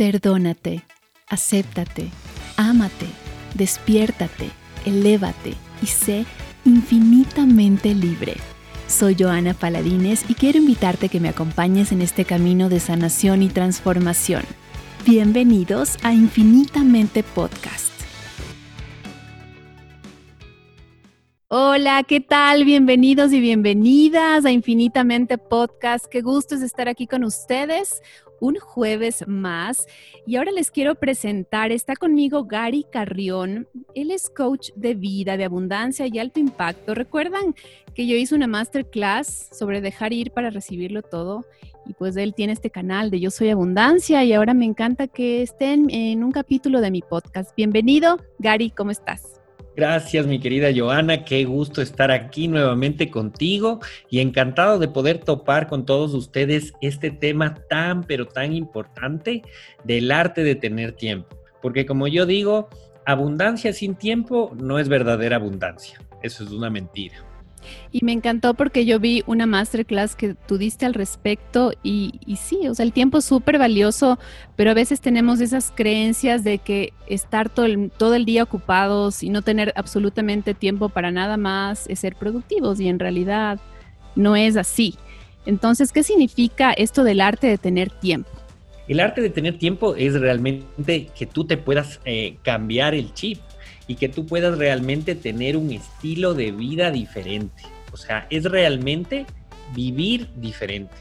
Perdónate, acéptate, ámate, despiértate, elévate y sé infinitamente libre. Soy Joana Paladines y quiero invitarte a que me acompañes en este camino de sanación y transformación. Bienvenidos a Infinitamente Podcast. Hola, ¿qué tal? Bienvenidos y bienvenidas a Infinitamente Podcast. Qué gusto es estar aquí con ustedes un jueves más. Y ahora les quiero presentar, está conmigo Gary Carrión. Él es coach de vida, de abundancia y alto impacto. ¿Recuerdan que yo hice una masterclass sobre dejar ir para recibirlo todo? Y pues él tiene este canal de Yo Soy Abundancia y ahora me encanta que estén en un capítulo de mi podcast. Bienvenido, Gary, ¿cómo estás? Gracias, mi querida Joana. Qué gusto estar aquí nuevamente contigo y encantado de poder topar con todos ustedes este tema tan, pero tan importante del arte de tener tiempo. Porque como yo digo, abundancia sin tiempo no es verdadera abundancia. Eso es una mentira. Y me encantó porque yo vi una masterclass que tú diste al respecto y, sí, o sea, el tiempo es súper valioso, pero a veces tenemos esas creencias de que estar todo el, día ocupados y no tener absolutamente tiempo para nada más es ser productivos y en realidad no es así. Entonces, ¿qué significa esto del arte de tener tiempo? El arte de tener tiempo es realmente que tú te puedas eh, cambiar el chip y que tú puedas realmente tener un estilo de vida diferente. O sea, es realmente vivir diferente.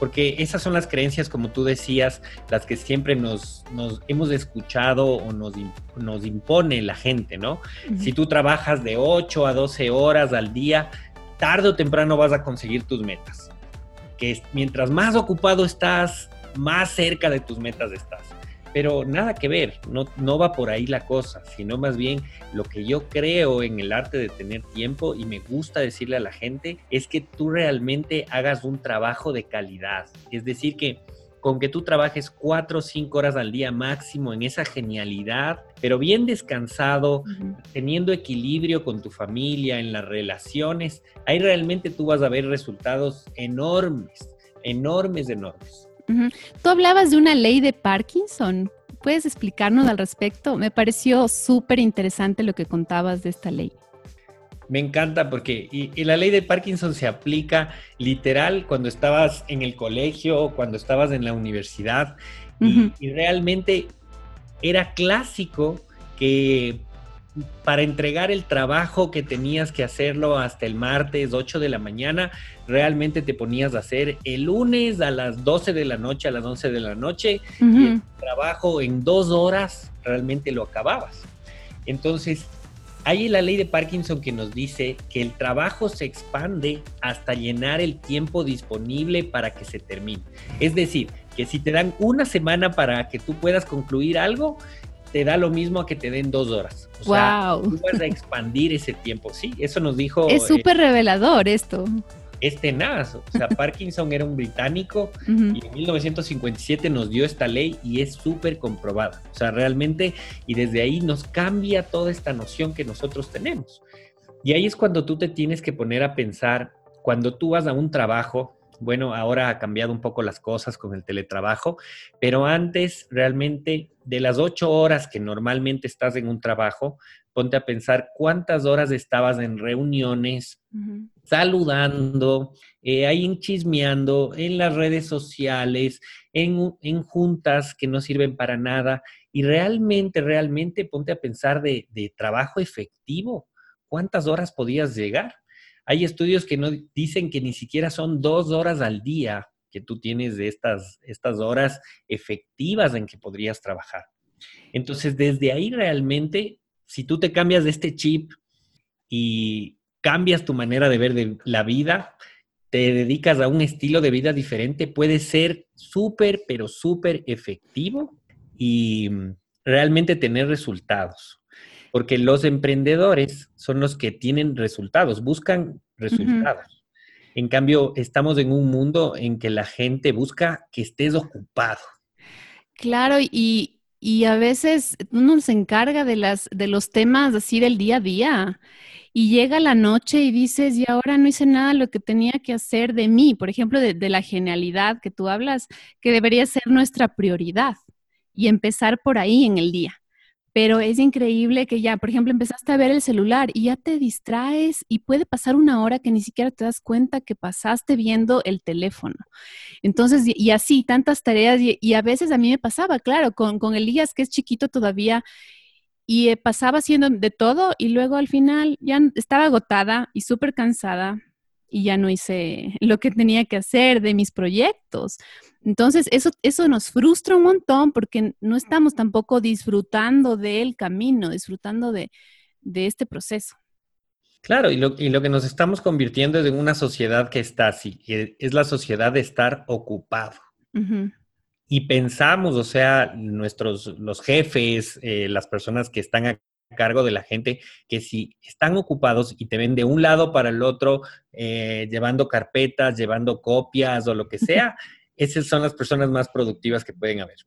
Porque esas son las creencias, como tú decías, las que siempre nos, hemos escuchado o nos, nos impone la gente, ¿no? Si tú trabajas de 8 a 12 horas al día, tarde o temprano vas a conseguir tus metas. Que mientras más ocupado estás, más cerca de tus metas estás. Pero nada que ver, no, no va por ahí la cosa, sino más bien lo que yo creo en el arte de tener tiempo y me gusta decirle a la gente es que tú realmente hagas un trabajo de calidad. Es decir, que con que tú trabajes cuatro o cinco horas al día máximo en esa genialidad, pero bien descansado, teniendo equilibrio con tu familia, en las relaciones, ahí realmente tú vas a ver resultados enormes, enormes, enormes. Tú hablabas de una ley de Parkinson. ¿Puedes explicarnos al respecto? Me pareció súper interesante lo que contabas de esta ley. Me encanta porque y, la ley de Parkinson se aplica literal cuando estabas en el colegio, cuando estabas en la universidad y realmente era clásico que para entregar el trabajo que tenías que hacerlo hasta el martes 8 de la mañana, realmente te ponías a hacer el lunes a las 12 de la noche, a las 11 de la noche, y el trabajo en dos horas realmente lo acababas. Entonces, hay la ley de Parkinson que nos dice que el trabajo se expande hasta llenar el tiempo disponible para que se termine. Es decir, que si te dan una semana para que tú puedas concluir algo, te da lo mismo a que te den dos horas. O wow. sea, tú vas a expandir ese tiempo. Sí, eso nos dijo. Es súper revelador esto. Es tenaz. O sea, Parkinson era un británico y en 1957 nos dio esta ley y es súper comprobada. O sea, realmente, y desde ahí nos cambia toda esta noción que nosotros tenemos. Y ahí es cuando tú te tienes que poner a pensar, cuando tú vas a un trabajo, bueno, ahora ha cambiado un poco las cosas con el teletrabajo, pero antes realmente de las ocho horas que normalmente estás en un trabajo, ponte a pensar cuántas horas estabas en reuniones, saludando, eh, ahí en chismeando, en las redes sociales, en, en, juntas que no sirven para nada. Y realmente, realmente ponte a pensar de, de trabajo efectivo. ¿Cuántas horas podías llegar? Hay estudios que no dicen que ni siquiera son dos horas al día que tú tienes de estas, estas horas efectivas en que podrías trabajar. Entonces, desde ahí realmente, si tú te cambias de este chip y cambias tu manera de ver la vida, te dedicas a un estilo de vida diferente, puede ser súper, pero súper efectivo y mm, realmente tener resultados. Porque los emprendedores son los que tienen resultados, buscan resultados. En cambio, estamos en un mundo en que la gente busca que estés ocupado. Claro, y, y a veces uno se encarga de, las, de los temas así del día a día y llega la noche y dices, y ahora no hice nada lo que tenía que hacer de mí, por ejemplo, de, de, la genialidad que tú hablas, que debería ser nuestra prioridad y empezar por ahí en el día. Pero es increíble que ya, por ejemplo, empezaste a ver el celular y ya te distraes y puede pasar una hora que ni siquiera te das cuenta que pasaste viendo el teléfono. Entonces, y, así, tantas tareas y, a veces a mí me pasaba, claro, con, con Elías, que es chiquito todavía, y eh, pasaba haciendo de todo y luego al final ya estaba agotada y súper cansada y ya no hice lo que tenía que hacer de mis proyectos. Entonces, eso, eso nos frustra un montón porque no estamos tampoco disfrutando del camino, disfrutando de, este proceso. Claro, y lo, y lo, que nos estamos convirtiendo es en una sociedad que está así, que es la sociedad de estar ocupado. Y pensamos, o sea, nuestros, los jefes, eh, las personas que están a cargo de la gente, que si están ocupados y te ven de un lado para el otro, eh, llevando carpetas, llevando copias o lo que sea, esas son las personas más productivas que pueden haber.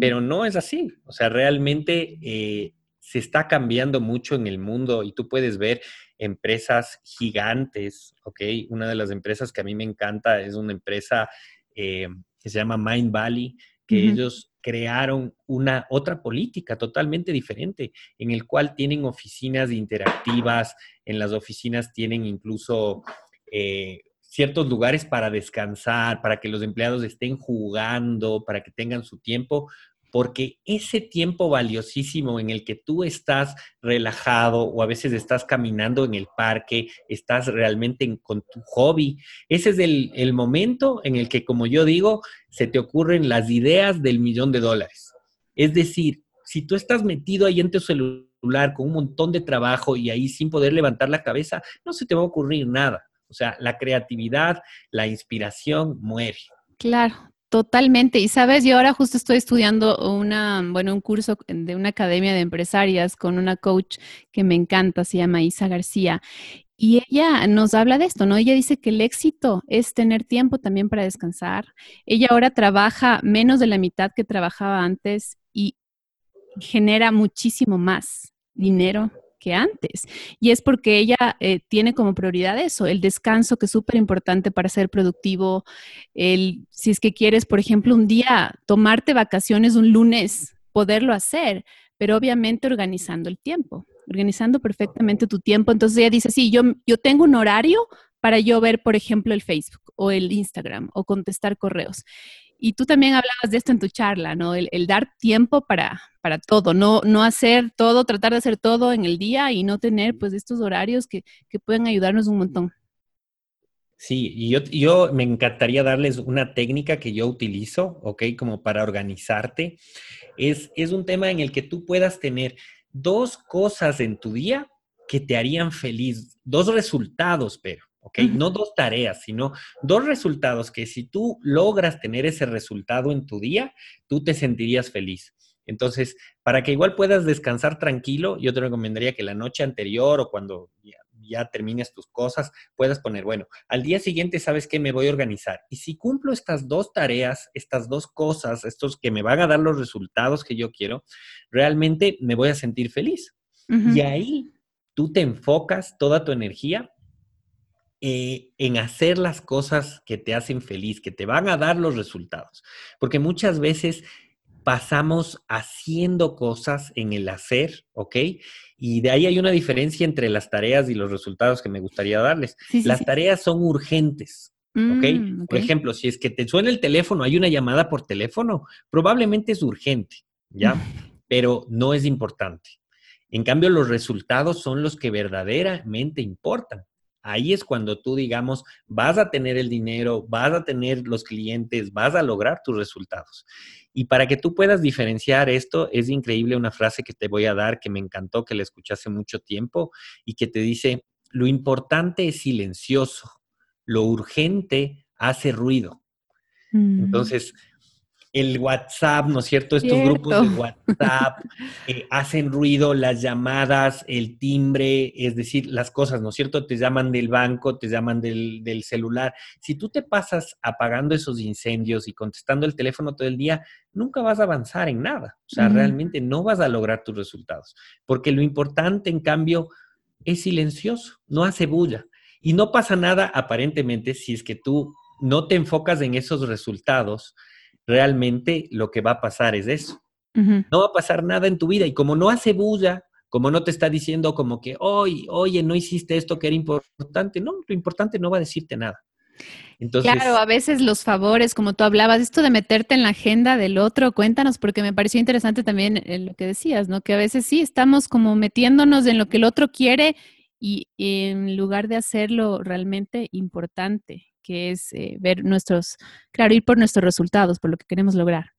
Pero no es así. O sea, realmente eh, se está cambiando mucho en el mundo y tú puedes ver empresas gigantes, ¿ok? Una de las empresas que a mí me encanta es una empresa eh, que se llama Mind Valley, que ellos crearon una otra política totalmente diferente, en el cual tienen oficinas interactivas, en las oficinas tienen incluso eh, ciertos lugares para descansar, para que los empleados estén jugando, para que tengan su tiempo, porque ese tiempo valiosísimo en el que tú estás relajado o a veces estás caminando en el parque, estás realmente con tu hobby, ese es el, el momento en el que, como yo digo, se te ocurren las ideas del millón de dólares. Es decir, si tú estás metido ahí en tu celular con un montón de trabajo y ahí sin poder levantar la cabeza, no se te va a ocurrir nada. O sea, la creatividad, la inspiración muere. Claro, Totalmente. Y sabes, yo ahora justo estoy estudiando una, bueno, un curso de una academia de empresarias con una coach que me encanta, se llama Isa García. Y ella nos habla de esto, ¿no? Ella dice que el éxito es tener tiempo también para descansar. Ella ahora trabaja menos de la mitad que trabajaba antes y genera muchísimo más dinero antes. Y es porque ella eh, tiene como prioridad eso, el descanso, que es súper importante para ser productivo. El, si es que quieres, por ejemplo, un día tomarte vacaciones un lunes, poderlo hacer, pero obviamente organizando el tiempo, organizando perfectamente tu tiempo. Entonces ella dice, sí, yo, yo tengo un horario para yo ver, por ejemplo, el Facebook o el Instagram o contestar correos. Y tú también hablabas de esto en tu charla, ¿no? El, dar tiempo para, para todo, no, no hacer todo, tratar de hacer todo en el día y no tener pues estos horarios que, que pueden ayudarnos un montón. Sí, y yo, yo me encantaría darles una técnica que yo utilizo, ¿ok? Como para organizarte. Es, es un tema en el que tú puedas tener dos cosas en tu día que te harían feliz, dos resultados, pero. ¿Ok? No dos tareas, sino dos resultados que si tú logras tener ese resultado en tu día, tú te sentirías feliz. Entonces, para que igual puedas descansar tranquilo, yo te recomendaría que la noche anterior o cuando ya, termines tus cosas, puedas poner, bueno, al día siguiente sabes que me voy a organizar. Y si cumplo estas dos tareas, estas dos cosas, estos que me van a dar los resultados que yo quiero, realmente me voy a sentir feliz. Y ahí tú te enfocas toda tu energía eh, en hacer las cosas que te hacen feliz, que te van a dar los resultados. Porque muchas veces pasamos haciendo cosas en el hacer, ¿ok? Y de ahí hay una diferencia entre las tareas y los resultados que me gustaría darles. las tareas son urgentes, mm, ¿ok? Por ejemplo, si es que te suena el teléfono, hay una llamada por teléfono, probablemente es urgente, ¿ya? Pero no es importante. En cambio, los resultados son los que verdaderamente importan. Ahí es cuando tú, digamos, vas a tener el dinero, vas a tener los clientes, vas a lograr tus resultados. Y para que tú puedas diferenciar esto, es increíble una frase que te voy a dar que me encantó, que la escuché hace mucho tiempo y que te dice, lo importante es silencioso, lo urgente hace ruido. Mm. Entonces, el WhatsApp, ¿no es cierto? Estos grupos de WhatsApp eh, hacen ruido, las llamadas, el timbre, es decir, las cosas, ¿no es cierto? Te llaman del banco, te llaman del, del celular. Si tú te pasas apagando esos incendios y contestando el teléfono todo el día, nunca vas a avanzar en nada. O sea, realmente no vas a lograr tus resultados. Porque lo importante, en cambio, es silencioso, no hace bulla. Y no pasa nada aparentemente si es que tú no te enfocas en esos resultados realmente lo que va a pasar es eso. No va a pasar nada en tu vida. Y como no hace bulla, como no te está diciendo como que, oye, oye, no hiciste esto que era importante, no, lo importante no va a decirte nada. Entonces, claro, a veces los favores, como tú hablabas, esto de meterte en la agenda del otro, cuéntanos, porque me pareció interesante también lo que decías, ¿no? Que a veces sí estamos como metiéndonos en lo que el otro quiere y en lugar de hacerlo realmente importante que es eh, ver nuestros, claro, ir por nuestros resultados, por lo que queremos lograr.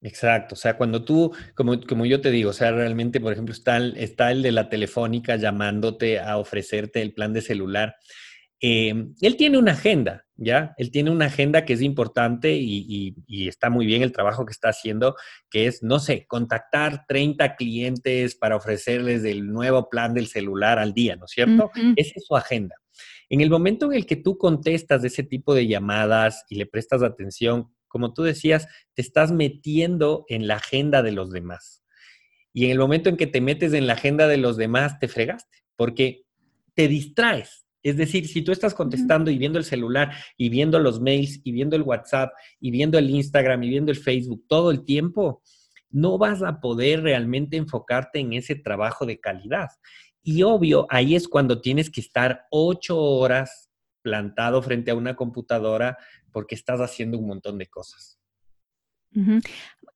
Exacto, o sea, cuando tú, como, como yo te digo, o sea, realmente, por ejemplo, está el, está el de la telefónica llamándote a ofrecerte el plan de celular. Em, él tiene una agenda, ¿ya? Él tiene una agenda que es importante y, y, está muy bien el trabajo que está haciendo, que es, no sé, contactar 30 clientes para ofrecerles el nuevo plan del celular al día, ¿no es cierto? Esa es su agenda. En el momento en el que tú contestas ese tipo de llamadas y le prestas atención, como tú decías, te estás metiendo en la agenda de los demás. Y en el momento en que te metes en la agenda de los demás, te fregaste, porque te distraes. Es decir, si tú estás contestando y viendo el celular y viendo los mails y viendo el WhatsApp y viendo el Instagram y viendo el Facebook todo el tiempo, no vas a poder realmente enfocarte en ese trabajo de calidad. Y obvio, ahí es cuando tienes que estar ocho horas plantado frente a una computadora porque estás haciendo un montón de cosas.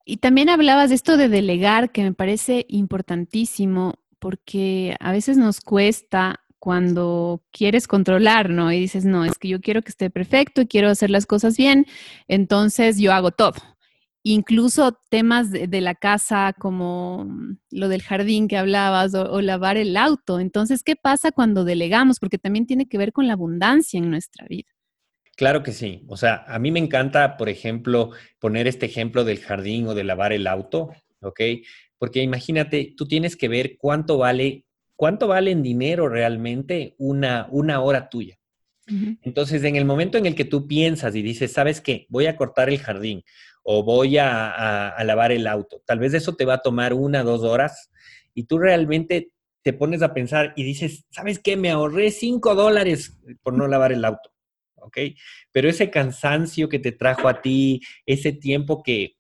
Y también hablabas de esto de delegar, que me parece importantísimo, porque a veces nos cuesta cuando quieres controlar, ¿no? Y dices, no, es que yo quiero que esté perfecto y quiero hacer las cosas bien, entonces yo hago todo incluso temas de, la casa como mm, lo del jardín que hablabas o, lavar el auto. Entonces, ¿qué pasa cuando delegamos? Porque también tiene que ver con la abundancia en nuestra vida. Claro que sí. O sea, a mí me encanta, por ejemplo, poner este ejemplo del jardín o de lavar el auto, ¿ok? Porque imagínate, tú tienes que ver cuánto vale, cuánto vale en dinero realmente una, una hora tuya. Entonces, en el momento en el que tú piensas y dices, ¿sabes qué? Voy a cortar el jardín o voy a, lavar el auto. Tal vez eso te va a tomar una, dos horas y tú realmente te pones a pensar y dices, ¿sabes qué? Me ahorré cinco dólares por no lavar el auto, ¿ok? Pero ese cansancio que te trajo a ti, ese tiempo que,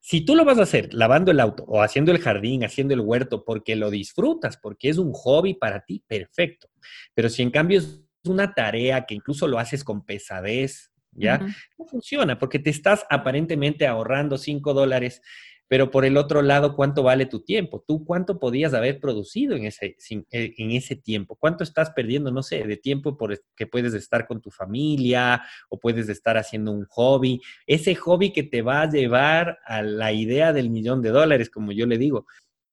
si tú lo vas a hacer lavando el auto o haciendo el jardín, haciendo el huerto, porque lo disfrutas, porque es un hobby para ti, perfecto. Pero si en cambio es una tarea que incluso lo haces con pesadez, ¿ya? No funciona porque te estás aparentemente ahorrando 5 dólares, pero por el otro lado, ¿cuánto vale tu tiempo? ¿Tú cuánto podías haber producido en ese, eh, en ese tiempo? ¿Cuánto estás perdiendo, no sé, de tiempo por que puedes estar con tu familia o puedes estar haciendo un hobby? Ese hobby que te va a llevar a la idea del millón de dólares, como yo le digo.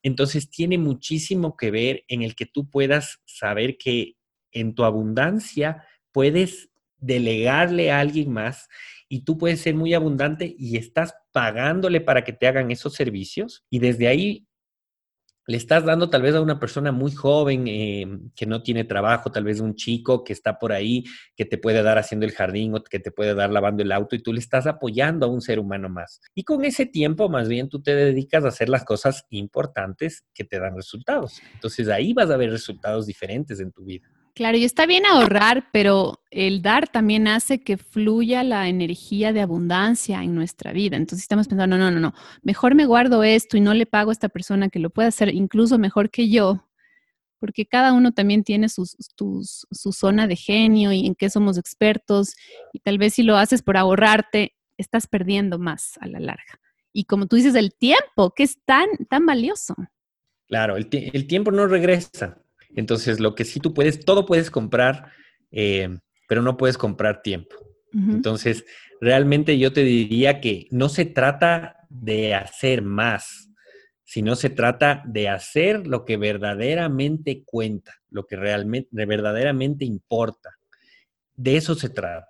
Entonces tiene muchísimo que ver en el que tú puedas saber que en tu abundancia puedes delegarle a alguien más y tú puedes ser muy abundante y estás pagándole para que te hagan esos servicios y desde ahí le estás dando tal vez a una persona muy joven eh, que no tiene trabajo, tal vez un chico que está por ahí, que te puede dar haciendo el jardín o que te puede dar lavando el auto y tú le estás apoyando a un ser humano más. Y con ese tiempo más bien tú te dedicas a hacer las cosas importantes que te dan resultados. Entonces ahí vas a ver resultados diferentes en tu vida. Claro, y está bien ahorrar, pero el dar también hace que fluya la energía de abundancia en nuestra vida. Entonces estamos pensando, no, no, no, mejor me guardo esto y no le pago a esta persona que lo puede hacer incluso mejor que yo, porque cada uno también tiene su zona de genio y en qué somos expertos, y tal vez si lo haces por ahorrarte, estás perdiendo más a la larga. Y como tú dices, el tiempo, que es tan, tan valioso. Claro, el tiempo no regresa. Entonces, lo que sí tú puedes, todo puedes comprar, eh, pero no puedes comprar tiempo. Entonces, realmente yo te diría que no se trata de hacer más, sino se trata de hacer lo que verdaderamente cuenta, lo que realmente, verdaderamente importa. De eso se trata.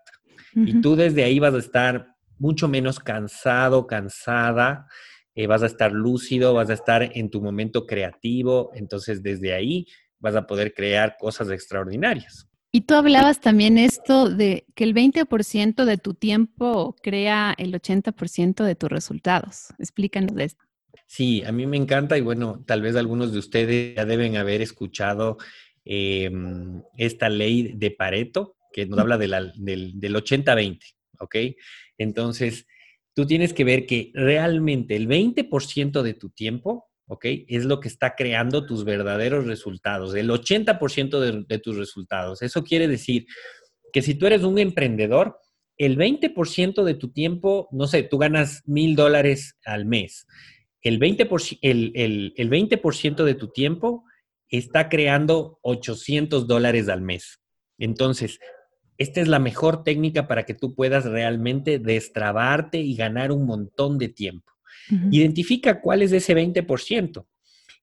Y tú desde ahí vas a estar mucho menos cansado, cansada, eh, vas a estar lúcido, vas a estar en tu momento creativo, entonces desde ahí vas a poder crear cosas extraordinarias. Y tú hablabas también esto de que el 20% de tu tiempo crea el 80% de tus resultados. Explícanos de esto. Sí, a mí me encanta y bueno, tal vez algunos de ustedes ya deben haber escuchado em, esta ley de Pareto que nos habla del, del 80-20, ¿ok? Entonces, tú tienes que ver que realmente el 20% de tu tiempo ¿ok? Es lo que está creando tus verdaderos resultados, el 80% de, tus resultados. Eso quiere decir que si tú eres un emprendedor, el 20% de tu tiempo, no sé, tú ganas mil dólares al mes. El 20%, el, el, el 20 de tu tiempo está creando 800 dólares al mes. Entonces, esta es la mejor técnica para que tú puedas realmente destrabarte y ganar un montón de tiempo. Identifica cuál es ese 20%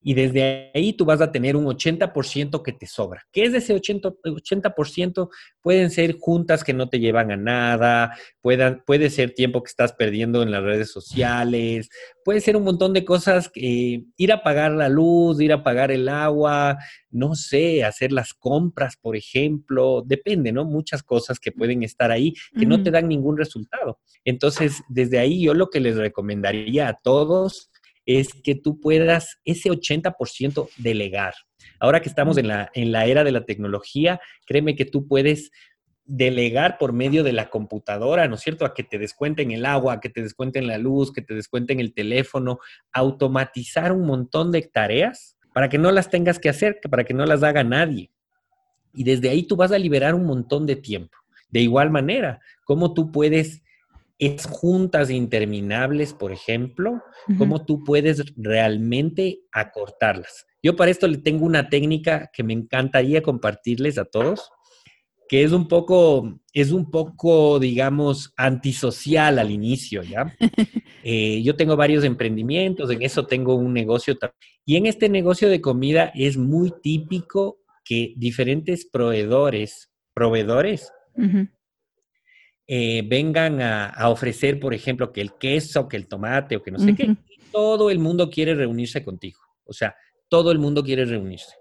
y desde ahí tú vas a tener un 80% que te sobra. ¿Qué es ese 80%? 80%? Pueden ser juntas que no te llevan a nada, puedan, puede ser tiempo que estás perdiendo en las redes sociales, puede ser un montón de cosas, eh, ir a pagar la luz, ir a pagar el agua, no sé, hacer las compras, por ejemplo, depende, ¿no? Muchas cosas que pueden estar ahí que no te dan ningún resultado. Entonces, desde ahí yo lo que les recomendaría a todos es que tú puedas ese 80% delegar. Ahora que estamos en la, en la era de la tecnología, créeme que tú puedes delegar por medio de la computadora, ¿no es cierto? A que te descuenten el agua, a que te descuenten la luz, que te descuenten el teléfono, automatizar un montón de tareas para que no las tengas que hacer, para que no las haga nadie. Y desde ahí tú vas a liberar un montón de tiempo. De igual manera, ¿cómo tú puedes es juntas interminables, por ejemplo, cómo tú puedes realmente acortarlas. Yo para esto le tengo una técnica que me encantaría compartirles a todos, que es un poco, es un poco, digamos, antisocial al inicio, ¿ya? Eh, yo tengo varios emprendimientos, en eso tengo un negocio. Y en este negocio de comida es muy típico que diferentes proveedores, proveedores, eh, vengan a, ofrecer, por ejemplo, que el queso, que el tomate o que no sé qué. Todo el mundo quiere reunirse contigo. O sea, todo el mundo quiere reunirse.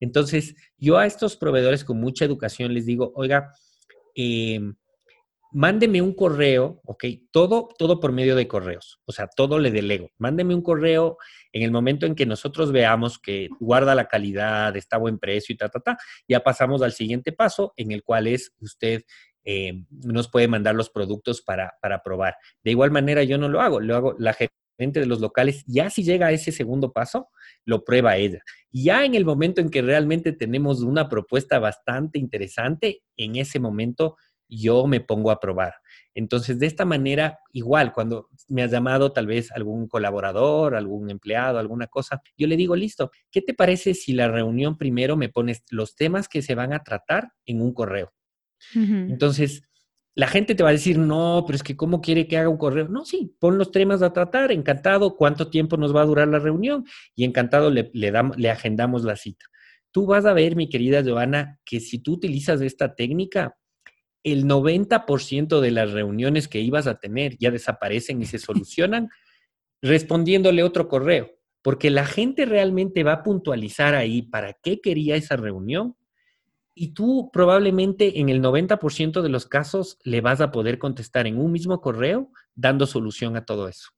Entonces, yo a estos proveedores con mucha educación les digo, oiga, eh, mándeme un correo, ¿ok? Todo, todo por medio de correos. O sea, todo le delego. Mándeme un correo en el momento en que nosotros veamos que guarda la calidad, está a buen precio y ta, ta, ta. Ya pasamos al siguiente paso, en el cual es usted eh, nos puede mandar los productos para, para probar. De igual manera, yo no lo hago, lo hago la gente de los locales, ya si llega a ese segundo paso, lo prueba ella. Ya en el momento en que realmente tenemos una propuesta bastante interesante, en ese momento yo me pongo a probar. Entonces, de esta manera, igual, cuando me has llamado tal vez algún colaborador, algún empleado, alguna cosa, yo le digo, listo, ¿qué te parece si la reunión primero me pones los temas que se van a tratar en un correo? Entonces, la gente te va a decir, no, pero es que ¿cómo quiere que haga un correo? No, sí, pon los temas a tratar, encantado, cuánto tiempo nos va a durar la reunión y encantado le, le, damos, le agendamos la cita. Tú vas a ver, mi querida Joana, que si tú utilizas esta técnica, el 90% de las reuniones que ibas a tener ya desaparecen y se solucionan respondiéndole otro correo, porque la gente realmente va a puntualizar ahí para qué quería esa reunión y tú probablemente en el 90% de los casos le vas a poder contestar en un mismo correo dando solución a todo eso.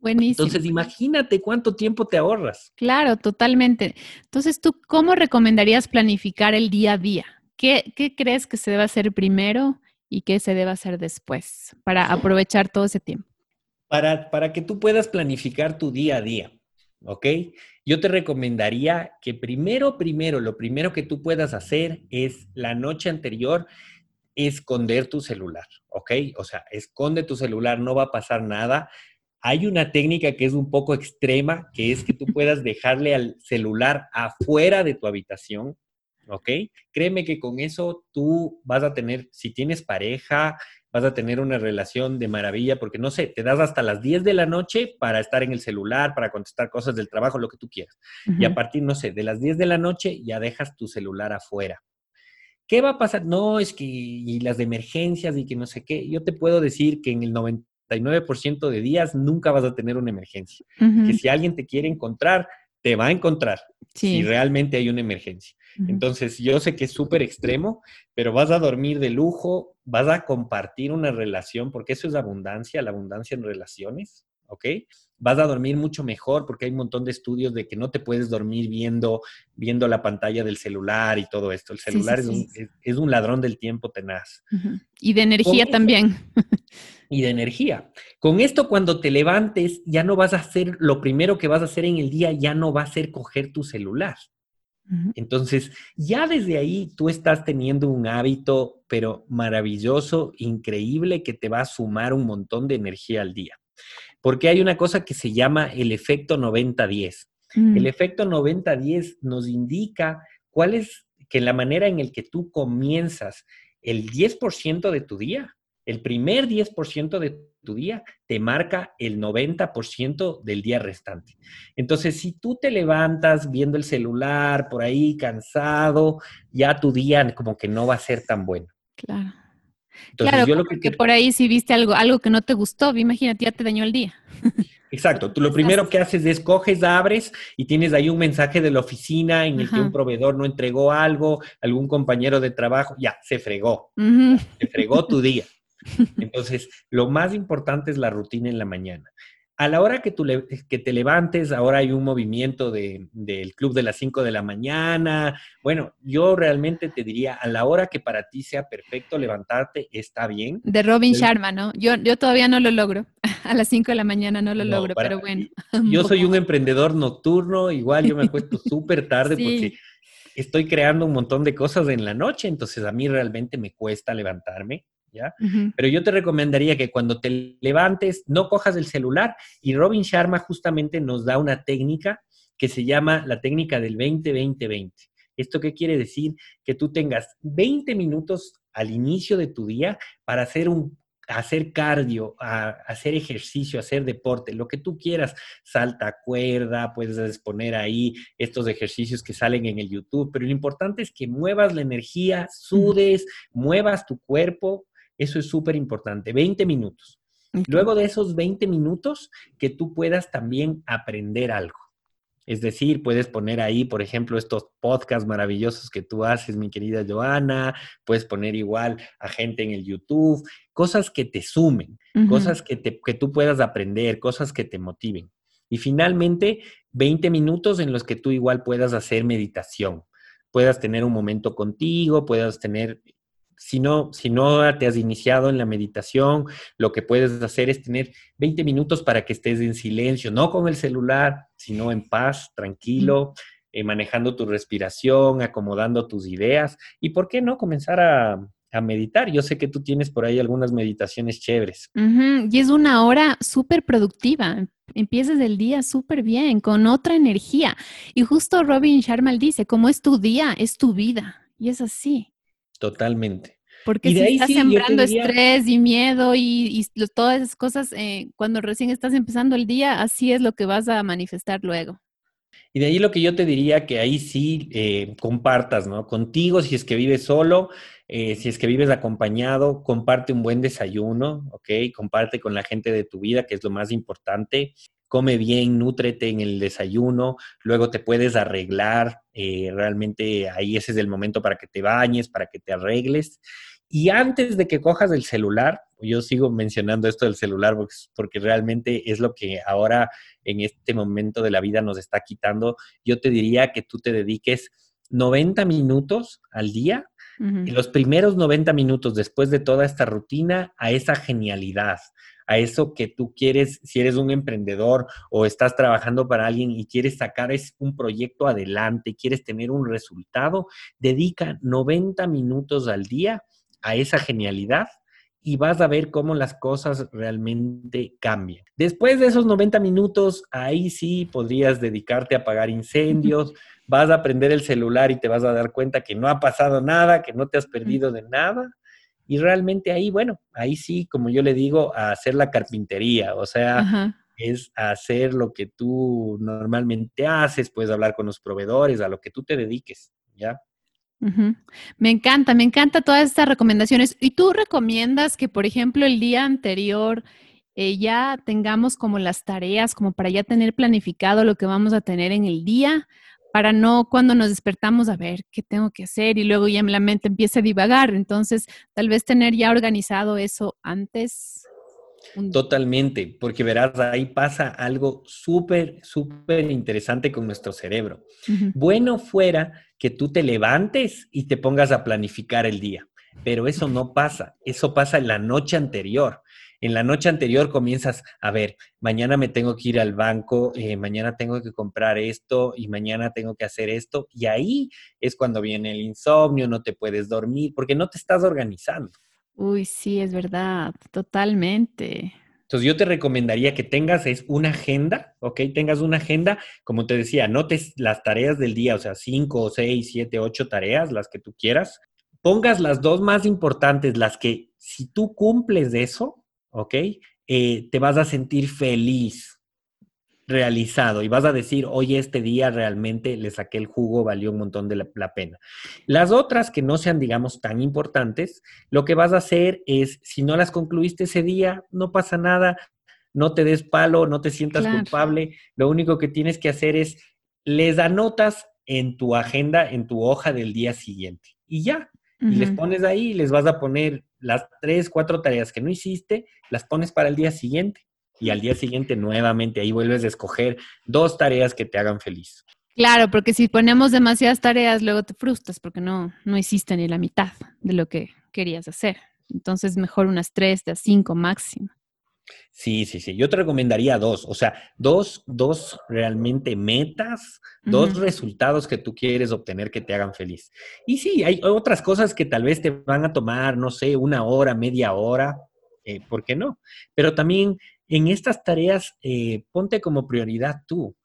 Buenísimo. Entonces, imagínate cuánto tiempo te ahorras. Claro, totalmente. Entonces, ¿tú cómo recomendarías planificar el día a día? ¿Qué, qué crees que se debe hacer primero y qué se debe hacer después para aprovechar todo ese tiempo? Para, para que tú puedas planificar tu día a día. ¿Ok? Yo te recomendaría que primero, primero, lo primero que tú puedas hacer es la noche anterior esconder tu celular, ¿ok? O sea, esconde tu celular, no va a pasar nada. Hay una técnica que es un poco extrema, que es que tú puedas dejarle al celular afuera de tu habitación, ¿ok? Créeme que con eso tú vas a tener, si tienes pareja, vas a tener una relación de maravilla porque, no sé, te das hasta las 10 de la noche para estar en el celular, para contestar cosas del trabajo, lo que tú quieras. Y a partir, no sé, de las 10 de la noche ya dejas tu celular afuera. ¿qué va a pasar? No, es que y las de emergencias y que no sé qué. Yo te puedo decir que en el 99% de días nunca vas a tener una emergencia. Que si alguien te quiere encontrar, te va a encontrar si realmente hay una emergencia. Entonces, yo sé que es súper extremo, pero vas a dormir de lujo, vas a compartir una relación, porque eso es abundancia, la abundancia en relaciones, ¿ok? Vas a dormir mucho mejor porque hay un montón de estudios de que no te puedes dormir viendo, viendo la pantalla del celular y todo esto. El celular es, un, ladrón del tiempo tenaz. Y de energía también. y de energía. Con esto, cuando te levantes, ya no vas a hacer, lo primero que vas a hacer en el día ya no va a ser coger tu celular. Entonces, ya desde ahí tú estás teniendo un hábito, pero maravilloso, increíble, que te va a sumar un montón de energía al día. Porque hay una cosa que se llama el efecto 90-10. El mm. efecto 90-10 nos indica cuál es que la manera en el que tú comienzas el 10% de tu día el primer 10% de tu día te marca el 90% del día restante. Entonces, si tú te levantas viendo el celular por ahí cansado, ya tu día como que no va a ser tan bueno. Claro. claro, yo lo que, por ahí si viste algo, algo que no te gustó, imagínate, ya te dañó el día. Exacto. Tú lo primero que haces es coges, abres y tienes ahí un mensaje de la oficina en el que un proveedor no entregó algo, algún compañero de trabajo, ya, se fregó. Se fregó tu día. Entonces, lo más importante es la rutina en la mañana. A la hora que, tú que te levantes, ahora hay un movimiento del club de las 5 de la mañana. Bueno, yo realmente te diría, a la hora que para ti sea perfecto levantarte, está bien. De Robin Sharma, ¿no? Yo, yo todavía no lo logro. A las 5 de la mañana no lo logro, pero bueno. Yo soy un emprendedor nocturno, igual yo me acuesto súper tarde porque estoy creando un montón de cosas en la noche, entonces a mí realmente me cuesta levantarme. ¿Ya? Pero yo te recomendaría que cuando te levantes no cojas el celular y Robin Sharma justamente nos da una técnica que se llama la técnica del 20-20-20. ¿Esto qué quiere decir? Que tú tengas 20 minutos al inicio de tu día para hacer un hacer cardio, hacer ejercicio, hacer deporte, lo que tú quieras, salta cuerda, puedes poner ahí estos ejercicios que salen en el YouTube, pero lo importante es que muevas la energía, sudes, muevas tu cuerpo eso es súper importante. 20 minutos. Luego de esos 20 minutos, que tú puedas también aprender algo. Es decir, puedes poner ahí, por ejemplo, estos podcasts maravillosos que tú haces, mi querida Joana, puedes poner igual a gente en el YouTube, cosas que te sumen, cosas que, te, que tú puedas aprender, cosas que te motiven. Y finalmente, 20 minutos en los que tú igual puedas hacer meditación, puedas tener un momento contigo, puedas tener si no, si no te has iniciado en la meditación, lo que puedes hacer es tener 20 minutos para que estés en silencio, no con el celular, sino en paz, tranquilo, eh, manejando tu respiración, acomodando tus ideas. ¿Y por qué no comenzar a, meditar? Yo sé que tú tienes por ahí algunas meditaciones chéveres. Y es una hora súper productiva. Empiezas el día súper bien, con otra energía. Y justo Robin Sharma dice, como es tu día, es tu vida. Y es así. Totalmente. Porque si estás sembrando estrés y miedo y, todas esas cosas, eh, cuando recién estás empezando el día, así es lo que vas a manifestar luego. Y de ahí lo que yo te diría que ahí sí eh, compartas, ¿no? Contigo, si es que vives solo, eh, si es que vives acompañado, comparte un buen desayuno, ¿ok? Comparte con la gente de tu vida, que es lo más importante come bien, nútrete en el desayuno, luego te puedes arreglar, eh, realmente ahí ese es el momento para que te bañes, para que te arregles. Y antes de que cojas el celular, yo sigo mencionando esto del celular porque, porque, realmente es lo que ahora en este momento de la vida nos está quitando, yo te diría que tú te dediques 90 minutos al día y los primeros 90 minutos después de toda esta rutina a esa genialidad, a eso que tú quieres, si eres un emprendedor o estás trabajando para alguien y quieres sacar es un proyecto adelante, quieres tener un resultado, dedica 90 minutos al día a esa genialidad y vas a ver cómo las cosas realmente cambian. Después de esos 90 minutos, ahí sí podrías dedicarte a apagar incendios, vas a aprender el celular y te vas a dar cuenta que no ha pasado nada, que no te has perdido de nada y realmente ahí, bueno, ahí sí, como yo le digo, a hacer la carpintería, o sea, es hacer lo que tú normalmente haces, puedes hablar con los proveedores, a lo que tú te dediques, ¿ya? Me encanta, me encanta todas estas recomendaciones. ¿Y tú recomiendas que, por ejemplo, el día anterior eh, ya tengamos como las tareas, como para ya tener planificado lo que vamos a tener en el día? Para no cuando nos despertamos a ver qué tengo que hacer y luego ya la mente empieza a divagar. Entonces, tal vez tener ya organizado eso antes Totalmente, porque verás, ahí pasa algo súper, súper interesante con nuestro cerebro. Bueno fuera que tú te levantes y te pongas a planificar el día, pero eso no pasa, eso pasa en la noche anterior. En la noche anterior comienzas a ver, mañana me tengo que ir al banco, eh, mañana tengo que comprar esto y mañana tengo que hacer esto. Y ahí es cuando viene el insomnio, no te puedes dormir porque no te estás organizando. Uy, sí, es verdad, totalmente. Entonces yo te recomendaría que tengas es una agenda, ¿ok? Tengas una agenda, como te decía, anotes las tareas del día, o sea, cinco, seis, siete, ocho tareas, las que tú quieras. Pongas las dos más importantes, las que si tú cumples de eso, ¿ok? Eh, te vas a sentir feliz, realizado y vas a decir, hoy este día realmente le saqué el jugo, valió un montón de la, pena. Las otras que no sean, digamos, tan importantes, lo que vas a hacer es, si no las concluiste ese día, no pasa nada, no te des palo, no te sientas culpable, lo único que tienes que hacer es, les anotas en tu agenda, en tu hoja del día siguiente y ya. Y les pones ahí, les vas a poner las tres, cuatro tareas que no hiciste, las pones para el día siguiente y al día siguiente nuevamente ahí vuelves a escoger dos tareas que te hagan feliz. Claro, porque si ponemos demasiadas tareas, luego te frustras porque no, no hiciste ni la mitad de lo que querías hacer. Entonces, mejor unas tres, de cinco máximo. Sí, sí, sí. Yo te recomendaría dos, o sea, dos, dos realmente metas, dos resultados que tú quieres obtener que te hagan feliz. Y sí, hay otras cosas que tal vez te van a tomar, no sé, una hora, media hora, eh, ¿por qué no? Pero también en estas tareas, eh, ponte como prioridad tú.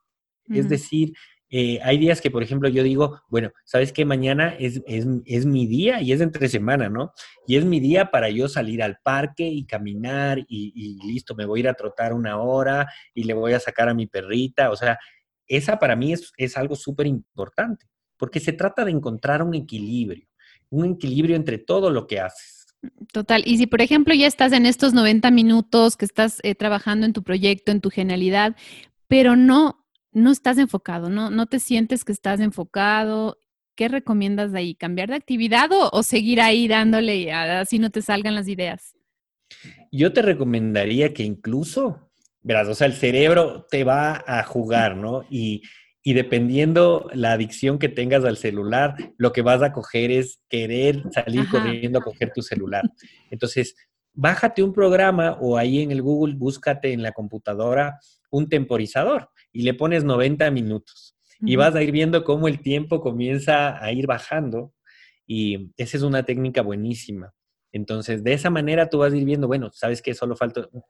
Es decir, eh, hay días que, por ejemplo, yo digo, bueno, ¿sabes qué? Mañana es, es, mi día y es entre semana, ¿no? Y es mi día para yo salir al parque y caminar y, listo, me voy a ir a trotar una hora y le voy a sacar a mi perrita. O sea, esa para mí es, es algo súper importante, porque se trata de encontrar un equilibrio, un equilibrio entre todo lo que haces. Total. Y si, por ejemplo, ya estás en estos 90 minutos que estás eh, trabajando en tu proyecto, en tu genialidad, pero no, no estás enfocado, no, no te sientes que estás enfocado, ¿qué recomiendas de ahí? ¿Cambiar de actividad o, seguir ahí dándole así no te salgan las ideas? Yo te recomendaría que incluso, verás, o sea, el cerebro te va a jugar, ¿no? Y y dependiendo la adicción que tengas al celular, lo que vas a coger es querer salir corriendo a coger tu celular. Entonces, bájate un programa o ahí en el Google búscate en la computadora un temporizador y le pones 90 minutos. Y vas a ir viendo cómo el tiempo comienza a ir bajando y esa es una técnica buenísima. Entonces, de esa manera tú vas a ir viendo, bueno, sabes que solo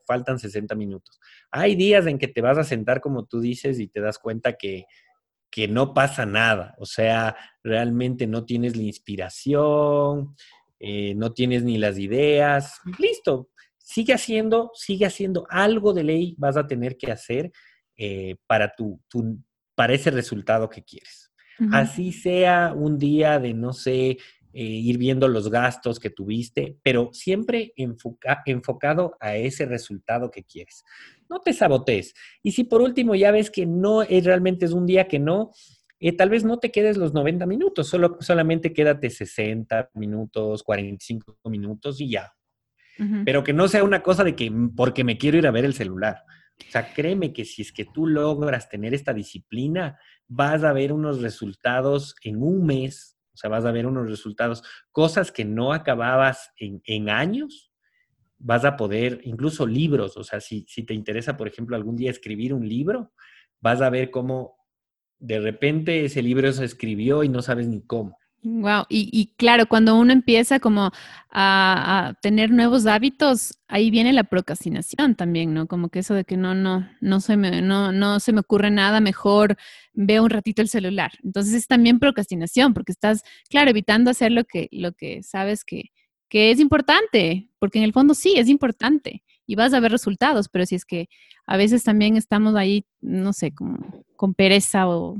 faltan 60 minutos. Hay días en que te vas a sentar, como tú dices, y te das cuenta que que no pasa nada, o sea, realmente no tienes la inspiración, eh, no tienes ni las ideas, listo, sigue haciendo, sigue haciendo algo de ley, vas a tener que hacer eh, para, tu, para ese resultado que quieres. Así sea un día de, no sé, eh, ir viendo los gastos que tuviste, pero siempre enfocado a ese resultado que quieres. No te sabotees. Y si por último ya ves que no es realmente es un día que no, eh, tal vez no te quedes los 90 minutos, solo, solamente quédate 60 minutos, 45 minutos y ya. Pero que no sea una cosa de que porque me quiero ir a ver el celular. O sea, créeme que si es que tú logras tener esta disciplina, vas a ver unos resultados en un mes, o sea, vas a ver unos resultados, cosas que no acababas en, años, vas a poder, incluso libros, o sea, si, si te interesa, por ejemplo, algún día escribir un libro, vas a ver cómo de repente ese libro se escribió y no sabes ni cómo. Wow, y, claro, cuando uno empieza como a, tener nuevos hábitos, ahí viene la procrastinación también, ¿no? Como que eso de que no, no, no se me, no, no se me ocurre nada, mejor veo un ratito el celular. Entonces es también procrastinación, porque estás, claro, evitando hacer lo que, lo que sabes que, que es importante, porque en el fondo sí, es importante y vas a ver resultados, pero si es que a veces también estamos ahí, no sé, como con pereza o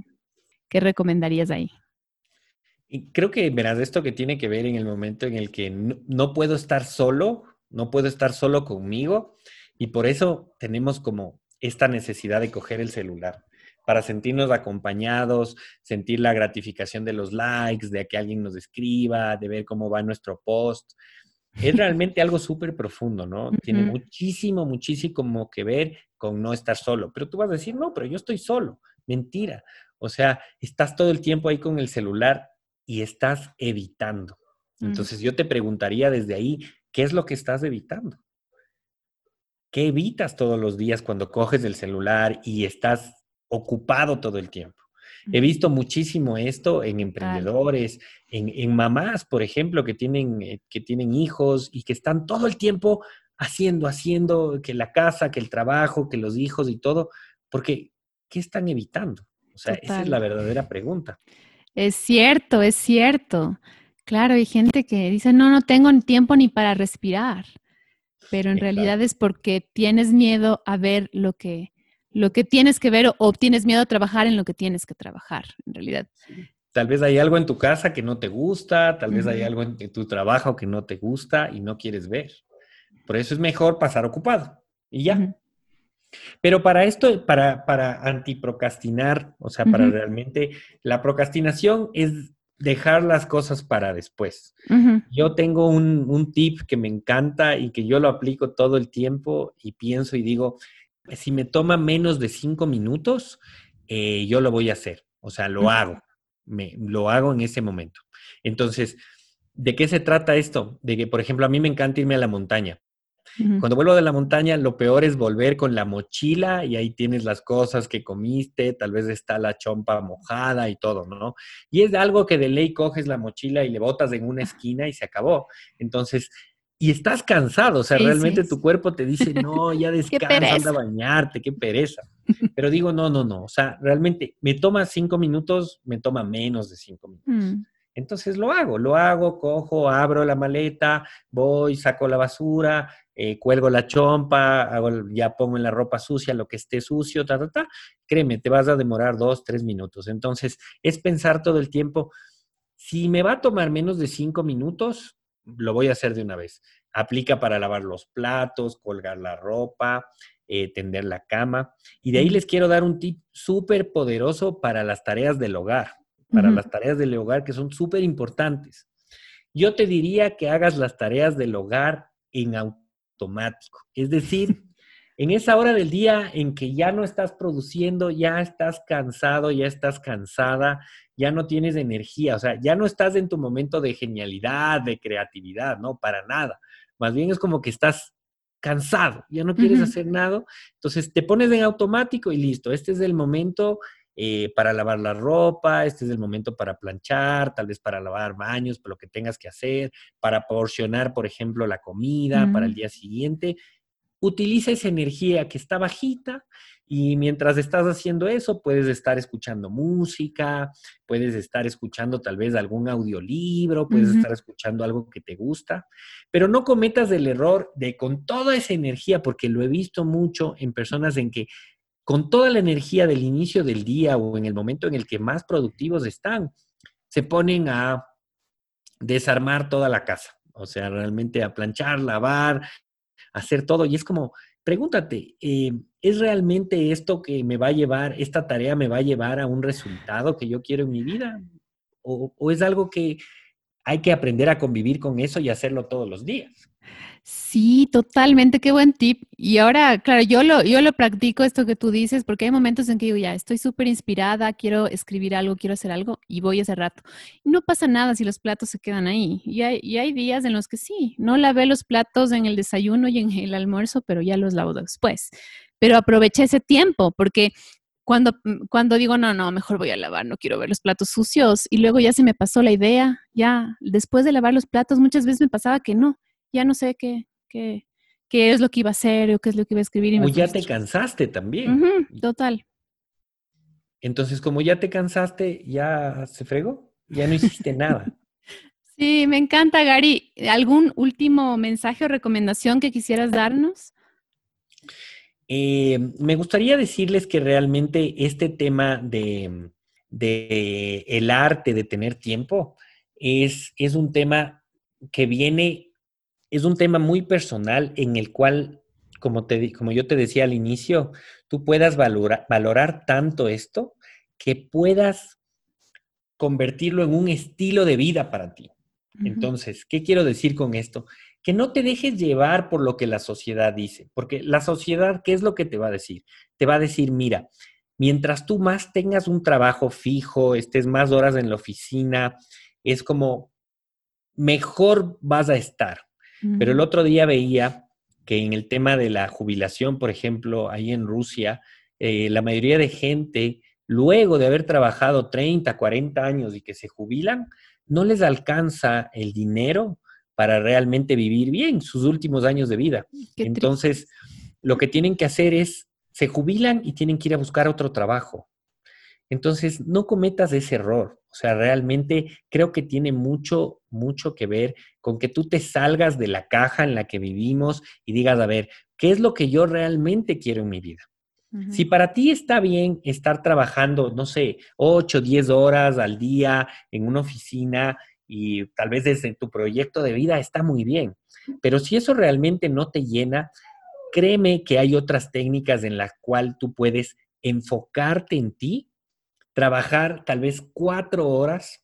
qué recomendarías ahí. Y creo que verás esto que tiene que ver en el momento en el que no, puedo estar solo, no puedo estar solo conmigo y por eso tenemos como esta necesidad de coger el celular para sentirnos acompañados, sentir la gratificación de los likes, de que alguien nos escriba, de ver cómo va nuestro post. Es realmente algo súper profundo, ¿no? Tiene muchísimo, muchísimo que ver con no estar solo. Pero tú vas a decir, no, pero yo estoy solo. Mentira. O sea, estás todo el tiempo ahí con el celular y estás evitando. Entonces yo te preguntaría desde ahí, ¿qué es lo que estás evitando? ¿Qué evitas todos los días cuando coges el celular y estás ocupado todo el tiempo. He visto muchísimo esto en emprendedores, en, mamás, por ejemplo, que tienen, eh, que tienen hijos y que están todo el tiempo haciendo, haciendo, que la casa, que el trabajo, que los hijos y todo, porque ¿qué están evitando? O sea, esa es la verdadera pregunta. Es cierto, es cierto. Claro, hay gente que dice, no, no tengo tiempo ni para respirar, pero en realidad es porque tienes miedo a ver lo que, lo que tienes que ver o, tienes miedo a trabajar en lo que tienes que trabajar, en realidad. Tal vez hay algo en tu casa que no te gusta, tal vez hay algo en tu trabajo que no te gusta y no quieres ver. Por eso es mejor pasar ocupado y ya. Pero para esto, para, para antiprocrastinar, o sea, para realmente, la procrastinación es dejar las cosas para después. Yo tengo un, un, tip que me encanta y que yo lo aplico todo el tiempo y pienso y digo, si me toma menos de cinco minutos, eh, yo lo voy a hacer. O sea, lo hago. Me, lo hago en ese momento. Entonces, ¿de qué se trata esto? De que, por ejemplo, a mí me encanta irme a la montaña. Cuando vuelvo de la montaña, lo peor es volver con la mochila y ahí tienes las cosas que comiste, tal vez está la chompa mojada y todo, ¿no? Y es algo que de ley coges la mochila y le botas en una esquina y se acabó. Entonces, y estás cansado, o sea, realmente tu cuerpo te dice, no, ya descansa, anda a bañarte, qué pereza. Pero digo, no, no, no, o sea, realmente me toma cinco minutos, me toma menos de cinco minutos. Mm. Entonces lo hago, lo hago, cojo, abro la maleta, voy, saco la basura, eh, cuelgo la chompa, hago, ya pongo en la ropa sucia lo que esté sucio, ta, ta, ta. Créeme, te vas a demorar dos, tres minutos. Entonces, es pensar todo el tiempo, si me va a tomar menos de cinco minutos, lo voy a hacer de una vez. Aplica para lavar los platos, colgar la ropa, eh, tender la cama. Y de ahí les quiero dar un tip súper poderoso para las tareas del hogar, para las tareas del hogar que son súper importantes. Yo te diría que hagas las tareas del hogar en automático. Es decir, en esa hora del día en que ya no estás produciendo, ya estás cansado, ya estás cansada, ya no tienes energía, o sea, ya no estás en tu momento de genialidad, de creatividad, no, para nada. Más bien es como que estás cansado, ya no quieres hacer nada, entonces te pones en automático y listo, este es el momento eh, para lavar la ropa, este es el momento para planchar, tal vez para lavar baños, para lo que tengas que hacer, para porcionar, por ejemplo, la comida para el día siguiente. Utiliza esa energía que está bajita y mientras estás haciendo eso, puedes estar escuchando música, puedes estar escuchando tal vez algún audiolibro, puedes estar escuchando algo que te gusta, pero no cometas el error de con toda esa energía, porque lo he visto mucho en personas en que con toda la energía del inicio del día o en el momento en el que más productivos están, se ponen a desarmar toda la casa, o sea, realmente a planchar, lavar, hacer todo, y es como pregúntate, eh, ¿es realmente esto que me va a llevar, esta tarea me va a llevar a un resultado que yo quiero en mi vida? ¿O, o es algo que hay que aprender a convivir con eso y hacerlo todos los días? Sí, totalmente, qué buen tip. Y ahora, claro, yo lo, yo lo practico esto que tú dices, porque hay momentos en que digo, ya, estoy súper inspirada, quiero escribir algo, quiero hacer algo, y voy ese rato. no pasa nada si los platos se quedan ahí. Y hay, y hay días en los que sí, no lavé los platos en el desayuno y en el almuerzo, pero ya los lavo después. Pero aproveché ese tiempo, porque cuando, mm, cuando digo, no, no, mejor voy a lavar, no quiero ver los platos sucios, y luego ya se me pasó la idea, ya, después de lavar los platos, muchas veces me pasaba que no ya no sé qué, qué, qué es lo que iba a hacer o qué es lo que iba a escribir. Y ya te cansaste también. total. Entonces, como ya te cansaste, ya se fregó, ya no hiciste nada. Sí, me encanta, Gary. ¿Algún último mensaje o recomendación que quisieras darnos? Eh, me gustaría decirles que realmente este tema de, de el arte de tener tiempo es, es un tema que viene, es un tema muy personal en el cual, como, te, como yo te decía al inicio, tú puedas valorar, valorar tanto esto que puedas convertirlo en un estilo de vida para ti. Entonces, ¿qué quiero decir con esto? Que no te dejes llevar por lo que la sociedad dice, porque la sociedad, ¿qué es lo que te va a decir? Te va a decir, mira, mientras tú más tengas un trabajo fijo, estés más horas en la oficina, es como mejor vas a estar. Pero el otro día veía que en el tema de la jubilación, por ejemplo, ahí en Rusia, eh, la mayoría de gente, luego de haber trabajado 30, 40 años y que se jubilan, no les alcanza el dinero para realmente vivir bien sus últimos años de vida. Entonces, lo que tienen que hacer es, se jubilan y tienen que ir a buscar otro trabajo. Entonces, no cometas ese error. O sea, realmente creo que tiene mucho, mucho que ver con que tú te salgas de la caja en la que vivimos y digas, a ver, ¿qué es lo que yo realmente quiero en mi vida? Si para ti está bien estar trabajando, no sé, 8, 10 horas al día en una oficina y tal vez desde tu proyecto de vida está muy bien, pero si eso realmente no te llena, créeme que hay otras técnicas en las cuales tú puedes enfocarte en ti, trabajar tal vez cuatro horas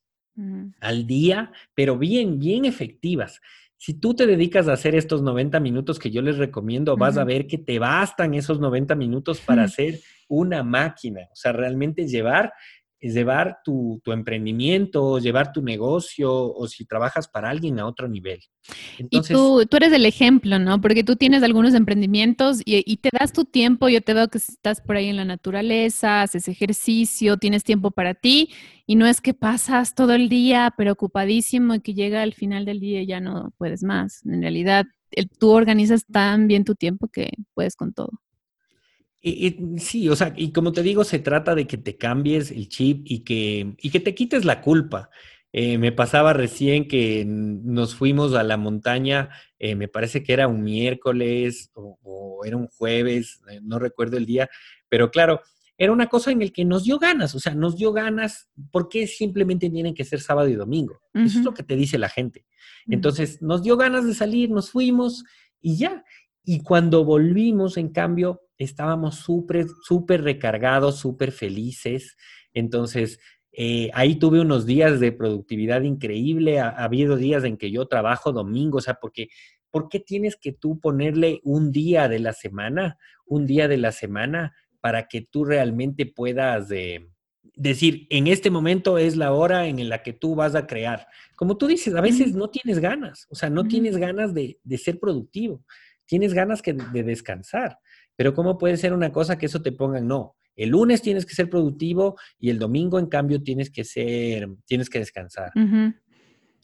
al día, pero bien, bien efectivas. Si tú te dedicas a hacer estos 90 minutos que yo les recomiendo, vas a ver que te bastan esos 90 minutos para hacer una máquina, o sea, realmente llevar llevar tu, tu, emprendimiento, llevar tu negocio o si trabajas para alguien a otro nivel. Entonces, y tú, tú eres el ejemplo, ¿no? Porque tú tienes algunos emprendimientos y, y, te das tu tiempo. Yo te veo que estás por ahí en la naturaleza, haces ejercicio, tienes tiempo para ti y no es que pasas todo el día preocupadísimo y que llega al final del día y ya no puedes más. En realidad, tú organizas tan bien tu tiempo que puedes con todo. Y, sí, o sea, y como te digo, se trata de que te cambies el chip y que, y que te quites la culpa. Eh, me pasaba recién que nos fuimos a la montaña, eh, me parece que era un miércoles o, era un jueves, eh, no recuerdo el día, pero claro, era una cosa en el que nos dio ganas, o sea, nos dio ganas, porque simplemente tienen que ser sábado y domingo? Eso es lo que te dice la gente. Entonces, nos dio ganas de salir, nos fuimos y ya. Y cuando volvimos, en cambio, estábamos súper, súper recargados, súper felices. Entonces, eh, ahí tuve unos días de productividad increíble. Ha, habido días en que yo trabajo domingo, o sea, porque ¿por qué tienes que tú ponerle un día de la semana, un día de la semana, para que tú realmente puedas eh, decir, en este momento es la hora en la que tú vas a crear? Como tú dices, a veces no tienes ganas, o sea, no tienes ganas de, ser productivo, tienes ganas de descansar. Pero ¿cómo puede ser una cosa que eso te pongan? No, el lunes tienes que ser productivo y el domingo, en cambio, tienes que ser, tienes que descansar.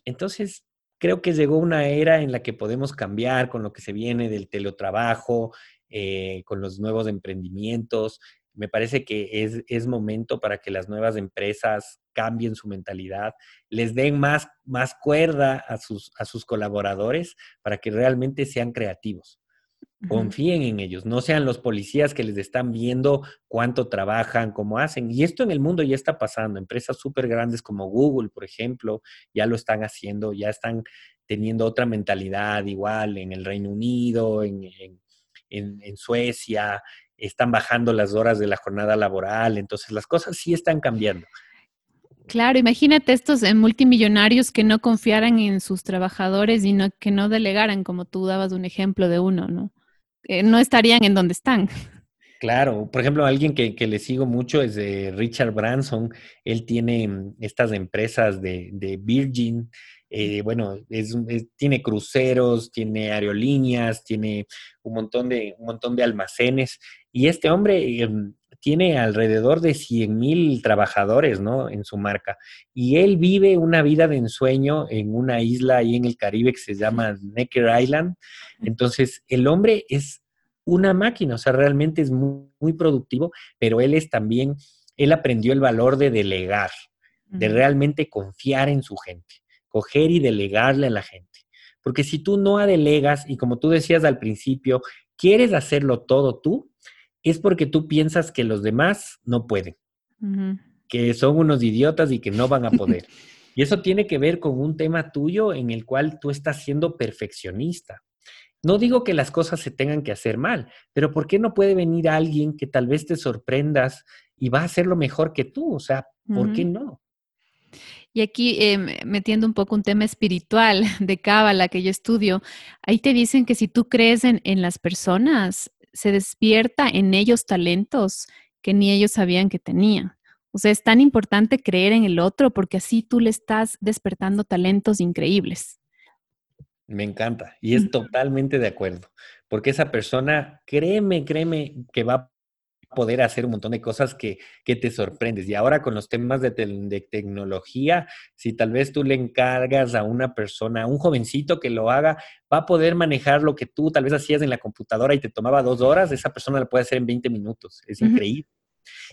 Entonces, creo que llegó una era en la que podemos cambiar con lo que se viene del teletrabajo, eh, con los nuevos emprendimientos. Me parece que es, es, momento para que las nuevas empresas cambien su mentalidad, les den más, más cuerda a sus, a sus colaboradores para que realmente sean creativos. Confíen en ellos, no sean los policías que les están viendo cuánto trabajan, cómo hacen. Y esto en el mundo ya está pasando. Empresas súper grandes como Google, por ejemplo, ya lo están haciendo, ya están teniendo otra mentalidad igual en el Reino Unido, en, en Suecia, están bajando las horas de la jornada laboral. Entonces las cosas sí están cambiando. Claro, imagínate estos eh, multimillonarios que no confiaran en sus trabajadores y no, que no delegaran, como tú dabas un ejemplo de uno, ¿no? Eh, no estarían en donde están. Claro, por ejemplo, alguien que, le sigo mucho es de Richard Branson. Él tiene mm, estas empresas de, Virgin. Eh, bueno, tiene cruceros, tiene aerolíneas, tiene un montón de, un montón de almacenes. Y este hombre em, tiene alrededor de 100 mil trabajadores, ¿no? En su marca. Y él vive una vida de ensueño en una isla ahí en el Caribe que se llama Necker Island. Entonces, el hombre es una máquina, o sea, realmente es muy, muy productivo, pero él es también, él aprendió el valor de delegar, de realmente confiar en su gente, coger y delegarle a la gente. Porque si tú no delegas y como tú decías al principio, quieres hacerlo todo tú, es porque tú piensas que los demás no pueden. que son unos idiotas y que no van a poder. Y eso tiene que ver con un tema tuyo en el cual tú estás siendo perfeccionista. No digo que las cosas se tengan que hacer mal, pero ¿por qué no puede venir alguien que tal vez te sorprendas y va a hacerlo mejor que tú? O sea, ¿por qué no? Y aquí, em, metiendo un poco un tema espiritual de Cábala que yo estudio, ahí te dicen que si tú crees en, en las personas, se despierta en ellos talentos que ni ellos sabían que tenían. O sea, es tan importante creer en el otro porque así tú le estás despertando talentos increíbles. Me encanta y es totalmente de acuerdo, porque esa persona, créeme, créeme que va a poder hacer un montón de cosas que, te sorprendes. Y ahora con los temas de, de, tecnología, si tal vez tú le encargas a una persona, a un jovencito que lo haga, va a poder manejar lo que tú tal vez hacías en la computadora y te tomaba dos horas, esa persona lo puede hacer en 20 minutos. Es increíble.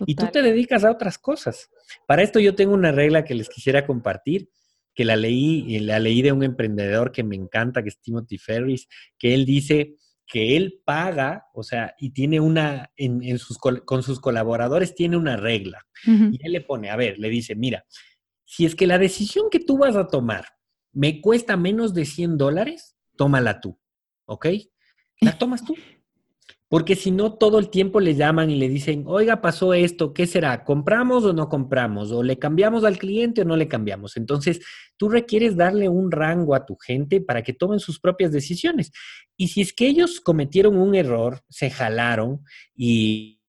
Y tú te dedicas a otras cosas. Para esto yo tengo una regla que les quisiera compartir que la leí, la leí de un emprendedor que me encanta, que es Timothy Ferris, que él dice que él paga, o sea, y tiene una, en, sus, con sus colaboradores tiene una regla. Y él le pone, a ver, le dice, mira, si es que la decisión que tú vas a tomar me cuesta menos de 100 dólares, tómala tú, ¿ok? La tomas tú. Porque si no, todo el tiempo le llaman y le dicen, oiga, pasó esto, ¿qué será? ¿Compramos o no compramos? ¿O le cambiamos al cliente o no le cambiamos? Entonces, tú requieres darle un rango a tu gente para que tomen sus propias decisiones. Y si es que ellos cometieron un error, se jalaron y,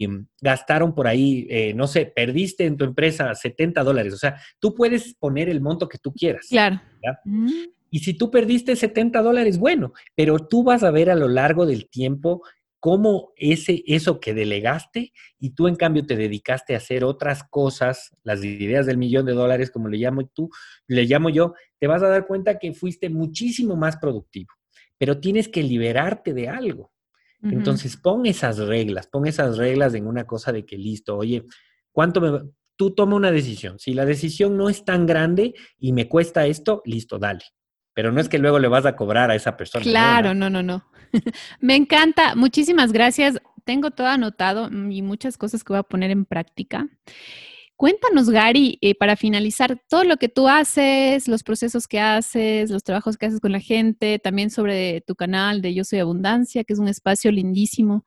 gastaron por ahí, eh, no sé, perdiste en tu empresa 70 dólares. O sea, tú puedes poner el monto que tú quieras. Claro. Mm. Y si tú perdiste 70 dólares, bueno, pero tú vas a ver a lo largo del tiempo cómo ese, eso que delegaste y tú en cambio te dedicaste a hacer otras cosas, las ideas del millón de dólares, como le llamo tú, le llamo yo, te vas a dar cuenta que fuiste muchísimo más productivo, pero tienes que liberarte de algo. Entonces pon esas reglas, pon esas reglas en una cosa de que listo, oye, ¿cuánto me... Tú toma una decisión. Si la decisión no es tan grande y me cuesta esto, listo, dale. Pero no es que luego le vas a cobrar a esa persona. Claro, no, no, no. Me encanta. Muchísimas gracias. Tengo todo anotado y muchas cosas que voy a poner en práctica. Cuéntanos, Gary, eh, para finalizar, todo lo que tú haces, los procesos que haces, los trabajos que haces con la gente, también sobre tu canal de Yo Soy Abundancia, que es un espacio lindísimo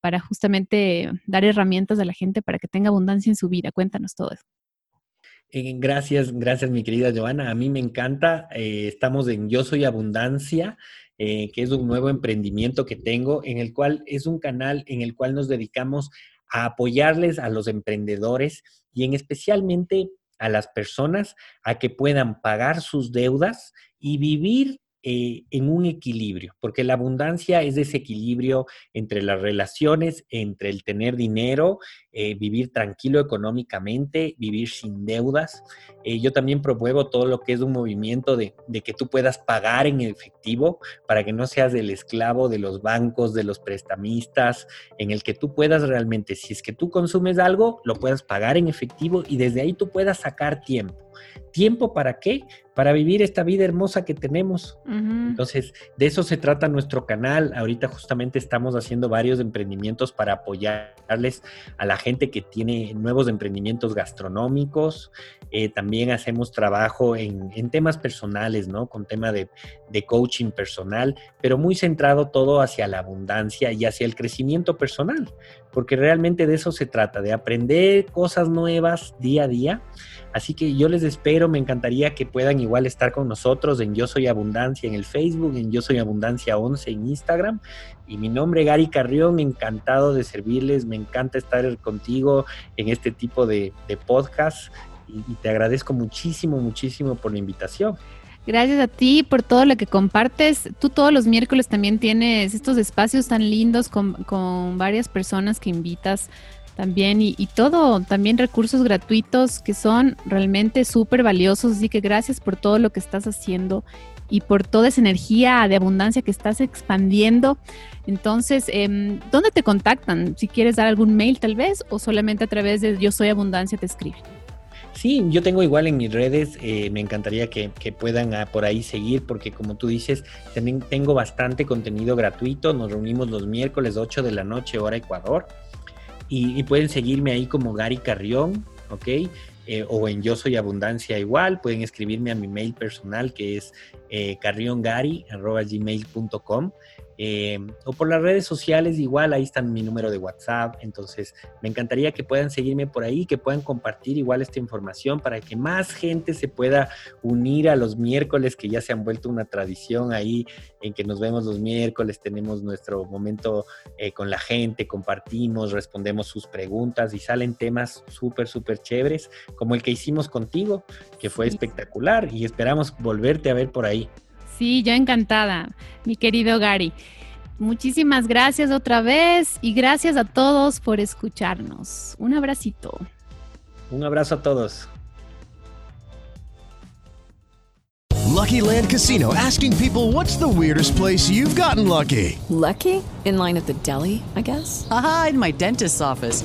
para justamente dar herramientas a la gente para que tenga abundancia en su vida. Cuéntanos todo eso. Eh, gracias, gracias mi querida Joana. A mí me encanta. Eh, estamos en Yo Soy Abundancia. Eh, que es un nuevo emprendimiento que tengo, en el cual es un canal en el cual nos dedicamos a apoyarles a los emprendedores y en especialmente a las personas a que puedan pagar sus deudas y vivir eh, en un equilibrio, porque la abundancia es ese equilibrio entre las relaciones, entre el tener dinero, eh, vivir tranquilo económicamente, vivir sin deudas. Eh, yo también promuevo todo lo que es un movimiento de, de, que tú puedas pagar en efectivo para que no seas el esclavo de los bancos, de los prestamistas, en el que tú puedas realmente, si es que tú consumes algo, lo puedas pagar en efectivo y desde ahí tú puedas sacar tiempo. ¿Tiempo para qué? Para vivir esta vida hermosa que tenemos. Entonces, de eso se trata nuestro canal. Ahorita justamente estamos haciendo varios emprendimientos para apoyarles a la gente que tiene nuevos emprendimientos gastronómicos. Eh, también hacemos trabajo en, temas personales, ¿no? Con tema de, de coaching personal, pero muy centrado todo hacia la abundancia y hacia el crecimiento personal, porque realmente de eso se trata, de aprender cosas nuevas día a día Así que yo les espero, me encantaría que puedan igual estar con nosotros en Yo Soy Abundancia en el Facebook, en Yo Soy Abundancia 11 en Instagram. Y mi nombre Gary Carrión, encantado de servirles, me encanta estar contigo en este tipo de, podcast y, te agradezco muchísimo, muchísimo por la invitación. Gracias a ti por todo lo que compartes. Tú todos los miércoles también tienes estos espacios tan lindos con, con varias personas que invitas también y, todo, también recursos gratuitos que son realmente súper valiosos. Así que gracias por todo lo que estás haciendo y por toda esa energía de abundancia que estás expandiendo. Entonces, eh, ¿dónde te contactan? Si quieres dar algún mail tal vez o solamente a través de Yo Soy Abundancia te escriben. Sí, yo tengo igual en mis redes, eh, me encantaría que, puedan ah, por ahí seguir porque como tú dices, también tengo bastante contenido gratuito, nos reunimos los miércoles 8 de la noche hora Ecuador y, pueden seguirme ahí como Gary Carrión, ¿ok? eh, o en Yo Soy Abundancia igual. Pueden escribirme a mi mail personal que es eh, eh, o por las redes sociales igual, ahí está mi número de WhatsApp, entonces me encantaría que puedan seguirme por ahí, que puedan compartir igual esta información para que más gente se pueda unir a los miércoles que ya se han vuelto una tradición ahí en que nos vemos los miércoles, tenemos nuestro momento eh, con la gente, compartimos, respondemos sus preguntas y salen temas súper, súper chéveres como el que hicimos contigo, que fue espectacular y esperamos volverte a ver por ahí. Sí, yo encantada, mi querido Gary. Muchísimas gracias otra vez y gracias a todos por escucharnos. Un abracito. Un abrazo a todos. Lucky Land Casino asking people what's the weirdest place you've gotten lucky? Lucky? In line at the deli, I guess? Aha, in my dentist's office.